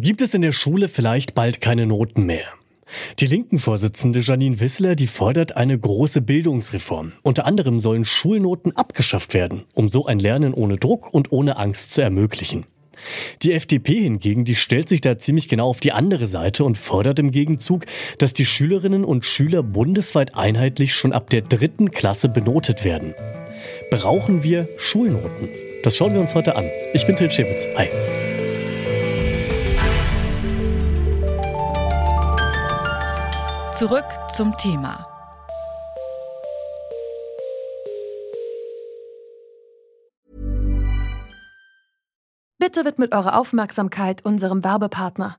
Gibt es in der Schule vielleicht bald keine Noten mehr? Die Linken-Vorsitzende Janine Wissler, die fordert eine große Bildungsreform. Unter anderem sollen Schulnoten abgeschafft werden, um so ein Lernen ohne Druck und ohne Angst zu ermöglichen. Die FDP hingegen, die stellt sich da ziemlich genau auf die andere Seite und fordert im Gegenzug, dass die Schülerinnen und Schüler bundesweit einheitlich schon ab der dritten Klasse benotet werden. Brauchen wir Schulnoten? Das schauen wir uns heute an. Ich bin Till Schewitz. Hi. Zurück zum Thema. Bitte widmet eure Aufmerksamkeit unserem Werbepartner.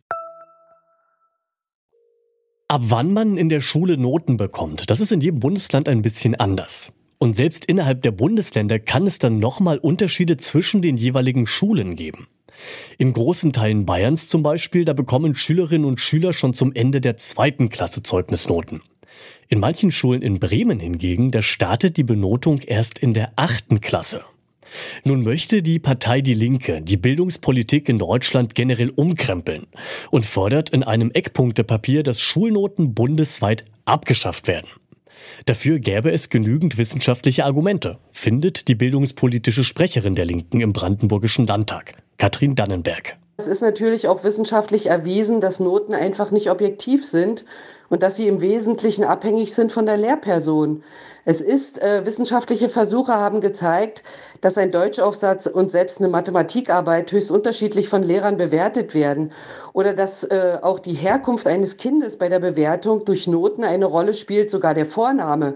Ab wann man in der Schule Noten bekommt, das ist in jedem Bundesland ein bisschen anders. Und selbst innerhalb der Bundesländer kann es dann nochmal Unterschiede zwischen den jeweiligen Schulen geben. In großen Teilen Bayerns zum Beispiel, da bekommen Schülerinnen und Schüler schon zum Ende der zweiten Klasse Zeugnisnoten. In manchen Schulen in Bremen hingegen, da startet die Benotung erst in der achten Klasse. Nun möchte die Partei Die Linke die Bildungspolitik in Deutschland generell umkrempeln und fordert in einem Eckpunktepapier, dass Schulnoten bundesweit abgeschafft werden. Dafür gäbe es genügend wissenschaftliche Argumente, findet die bildungspolitische Sprecherin der Linken im Brandenburgischen Landtag, Katrin Dannenberg. Es ist natürlich auch wissenschaftlich erwiesen, dass Noten einfach nicht objektiv sind und dass sie im Wesentlichen abhängig sind von der Lehrperson. Es ist, äh, wissenschaftliche Versuche haben gezeigt, dass ein Deutschaufsatz und selbst eine Mathematikarbeit höchst unterschiedlich von Lehrern bewertet werden oder dass äh, auch die Herkunft eines Kindes bei der Bewertung durch Noten eine Rolle spielt, sogar der Vorname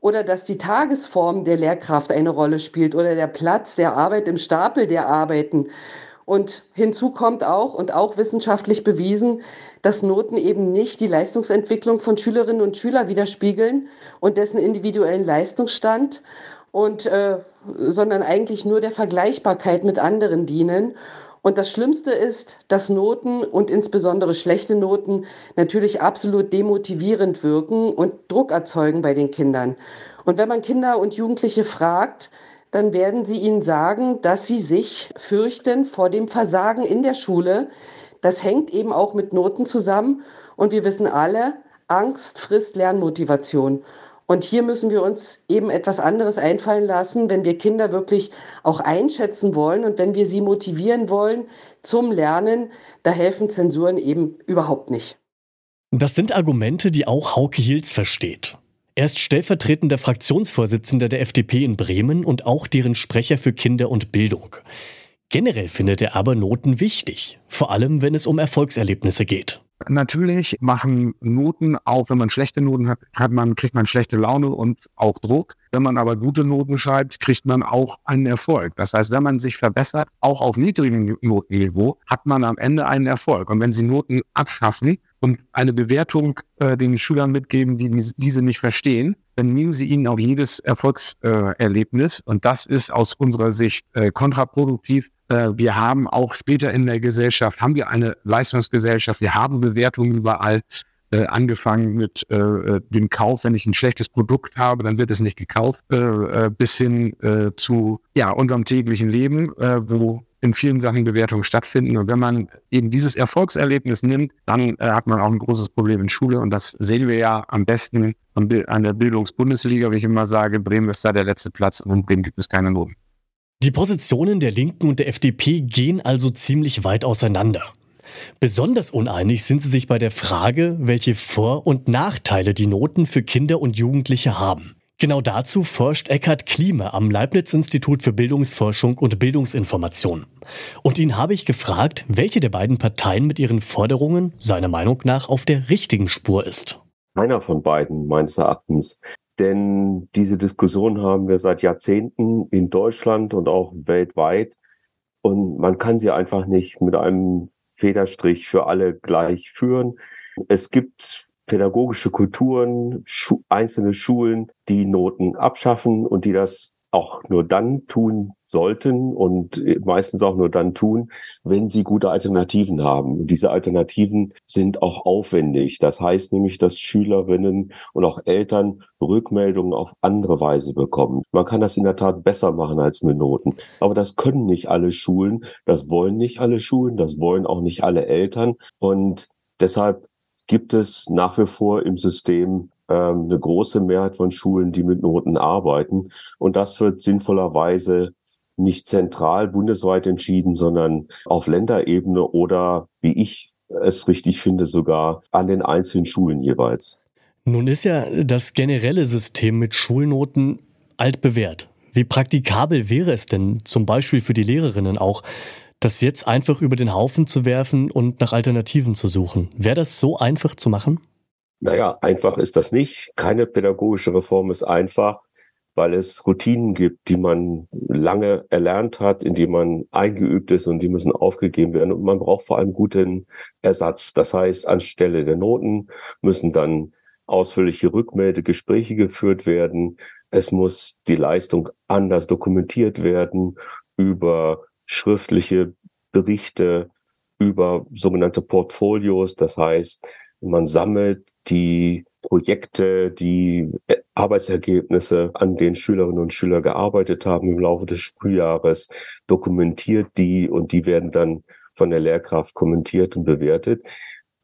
oder dass die Tagesform der Lehrkraft eine Rolle spielt oder der Platz der Arbeit im Stapel der Arbeiten. Und hinzu kommt auch und auch wissenschaftlich bewiesen, dass Noten eben nicht die Leistungsentwicklung von Schülerinnen und Schülern widerspiegeln und dessen individuellen Leistungsstand und äh, sondern eigentlich nur der Vergleichbarkeit mit anderen dienen. Und das Schlimmste ist, dass Noten und insbesondere schlechte Noten natürlich absolut demotivierend wirken und Druck erzeugen bei den Kindern. Und wenn man Kinder und Jugendliche fragt, dann werden sie ihnen sagen, dass sie sich fürchten vor dem Versagen in der Schule. Das hängt eben auch mit Noten zusammen. Und wir wissen alle, Angst frisst Lernmotivation. Und hier müssen wir uns eben etwas anderes einfallen lassen, wenn wir Kinder wirklich auch einschätzen wollen und wenn wir sie motivieren wollen zum Lernen. Da helfen Zensuren eben überhaupt nicht. Das sind Argumente, die auch Hauke Hilz versteht. Er ist stellvertretender Fraktionsvorsitzender der FDP in Bremen und auch deren Sprecher für Kinder und Bildung. Generell findet er aber Noten wichtig, vor allem wenn es um Erfolgserlebnisse geht. Natürlich machen Noten, auch wenn man schlechte Noten hat, hat man, kriegt man schlechte Laune und auch Druck. Wenn man aber gute Noten schreibt, kriegt man auch einen Erfolg. Das heißt, wenn man sich verbessert, auch auf niedrigem Notenniveau, hat man am Ende einen Erfolg. Und wenn Sie Noten abschaffen und eine Bewertung äh, den Schülern mitgeben, die diese nicht verstehen, dann nehmen Sie ihnen auch jedes Erfolgserlebnis. Äh, und das ist aus unserer Sicht äh, kontraproduktiv. Äh, wir haben auch später in der Gesellschaft, haben wir eine Leistungsgesellschaft, wir haben Bewertungen überall äh, angefangen mit äh, äh, dem Kauf, wenn ich ein schlechtes Produkt habe, dann wird es nicht gekauft, äh, äh, bis hin äh, zu ja, unserem täglichen Leben, wo in vielen Sachen Bewertungen stattfinden. Und wenn man eben dieses Erfolgserlebnis nimmt, dann äh, hat man auch ein großes Problem in Schule. Und das sehen wir ja am besten an der Bildungsbundesliga, wie ich immer sage. Bremen ist da der letzte Platz und in Bremen gibt es keine Noten. Die Positionen der Linken und der FDP gehen also ziemlich weit auseinander. Besonders uneinig sind sie sich bei der Frage, welche Vor- und Nachteile die Noten für Kinder und Jugendliche haben. Genau dazu forscht Eckhard Klime am Leibniz-Institut für Bildungsforschung und Bildungsinformation. Und ihn habe ich gefragt, welche der beiden Parteien mit ihren Forderungen seiner Meinung nach auf der richtigen Spur ist. Keiner von beiden, meines Erachtens. Denn diese Diskussion haben wir seit Jahrzehnten in Deutschland und auch weltweit. Und man kann sie einfach nicht mit einem Federstrich für alle gleich führen. Es gibt pädagogische Kulturen, einzelne Schulen, die Noten abschaffen und die das auch nur dann tun sollten und meistens auch nur dann tun, wenn sie gute Alternativen haben. Und diese Alternativen sind auch aufwendig. Das heißt nämlich, dass Schülerinnen und auch Eltern Rückmeldungen auf andere Weise bekommen. Man kann das in der Tat besser machen als mit Noten. Aber das können nicht alle Schulen. Das wollen nicht alle Schulen. Das wollen auch nicht alle Eltern. Und deshalb gibt es nach wie vor im System ähm, eine große Mehrheit von Schulen, die mit Noten arbeiten. Und das wird sinnvollerweise nicht zentral bundesweit entschieden, sondern auf Länderebene oder, wie ich es richtig finde, sogar an den einzelnen Schulen jeweils. Nun ist ja das generelle System mit Schulnoten altbewährt. Wie praktikabel wäre es denn zum Beispiel für die Lehrerinnen auch, das jetzt einfach über den Haufen zu werfen und nach Alternativen zu suchen? Wäre das so einfach zu machen? Naja, einfach ist das nicht. Keine pädagogische Reform ist einfach weil es Routinen gibt, die man lange erlernt hat, in die man eingeübt ist und die müssen aufgegeben werden. Und man braucht vor allem guten Ersatz. Das heißt, anstelle der Noten müssen dann ausführliche Rückmeldegespräche geführt werden. Es muss die Leistung anders dokumentiert werden über schriftliche Berichte, über sogenannte Portfolios. Das heißt, man sammelt die Projekte, die Arbeitsergebnisse, an denen Schülerinnen und Schüler gearbeitet haben im Laufe des Schuljahres, dokumentiert die und die werden dann von der Lehrkraft kommentiert und bewertet.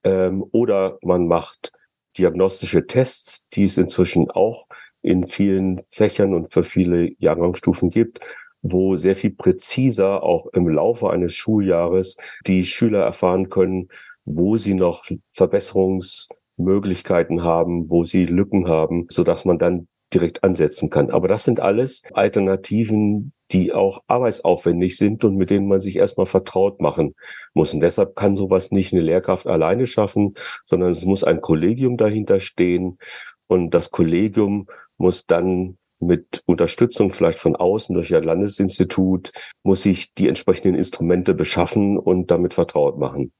Ähm, oder man macht diagnostische Tests, die es inzwischen auch in vielen Fächern und für viele Jahrgangsstufen gibt, wo sehr viel präziser auch im Laufe eines Schuljahres die Schüler erfahren können, wo sie noch Verbesserungs Möglichkeiten haben, wo sie Lücken haben, so dass man dann direkt ansetzen kann. Aber das sind alles Alternativen, die auch arbeitsaufwendig sind und mit denen man sich erstmal vertraut machen muss. Und deshalb kann sowas nicht eine Lehrkraft alleine schaffen, sondern es muss ein Kollegium dahinter stehen. Und das Kollegium muss dann mit Unterstützung vielleicht von außen durch ein Landesinstitut, muss sich die entsprechenden Instrumente beschaffen und damit vertraut machen.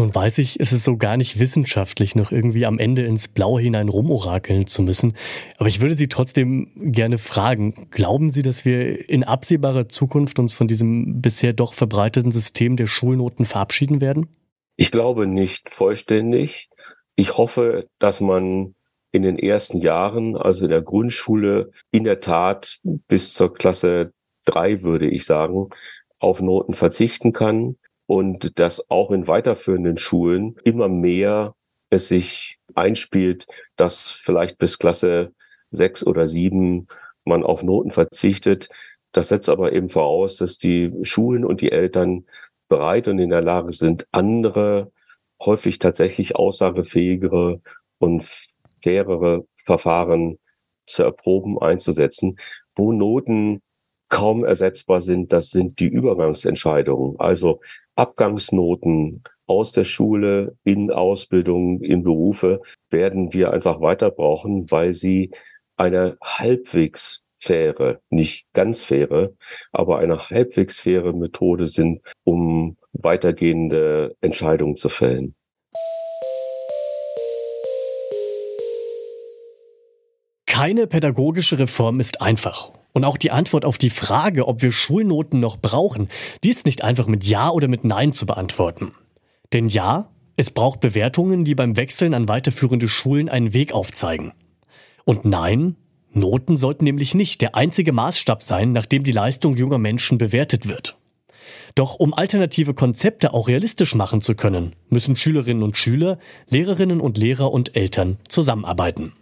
Nun weiß ich, es ist so gar nicht wissenschaftlich, noch irgendwie am Ende ins Blaue hinein rumorakeln zu müssen. Aber ich würde Sie trotzdem gerne fragen, glauben Sie, dass wir in absehbarer Zukunft uns von diesem bisher doch verbreiteten System der Schulnoten verabschieden werden? Ich glaube nicht vollständig. Ich hoffe, dass man in den ersten Jahren, also in der Grundschule, in der Tat bis zur Klasse drei, würde ich sagen, auf Noten verzichten kann und dass auch in weiterführenden Schulen immer mehr es sich einspielt, dass vielleicht bis Klasse sechs oder sieben man auf Noten verzichtet. Das setzt aber eben voraus, dass die Schulen und die Eltern bereit und in der Lage sind, andere, häufig tatsächlich aussagefähigere und fairere Verfahren zu erproben, einzusetzen, wo Noten kaum ersetzbar sind, das sind die Übergangsentscheidungen. Also Abgangsnoten aus der Schule in Ausbildung, in Berufe werden wir einfach weiter brauchen, weil sie eine halbwegs faire, nicht ganz faire, aber eine halbwegs faire Methode sind, um weitergehende Entscheidungen zu fällen. Keine pädagogische Reform ist einfach. Und auch die Antwort auf die Frage, ob wir Schulnoten noch brauchen, die ist nicht einfach mit Ja oder mit Nein zu beantworten. Denn ja, es braucht Bewertungen, die beim Wechseln an weiterführende Schulen einen Weg aufzeigen. Und nein, Noten sollten nämlich nicht der einzige Maßstab sein, nach dem die Leistung junger Menschen bewertet wird. Doch um alternative Konzepte auch realistisch machen zu können, müssen Schülerinnen und Schüler, Lehrerinnen und Lehrer und Eltern zusammenarbeiten.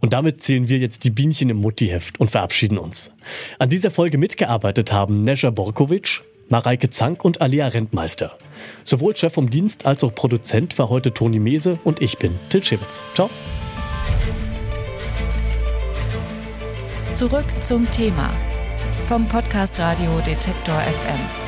Und damit zählen wir jetzt die Bienchen im Muttiheft und verabschieden uns. An dieser Folge mitgearbeitet haben Nesja Borkovic, Mareike Zank und Alia Rentmeister. Sowohl Chef vom Dienst als auch Produzent war heute Toni Mese und ich bin Til Schibitz. Ciao. Zurück zum Thema vom Podcast Radio Detektor FM.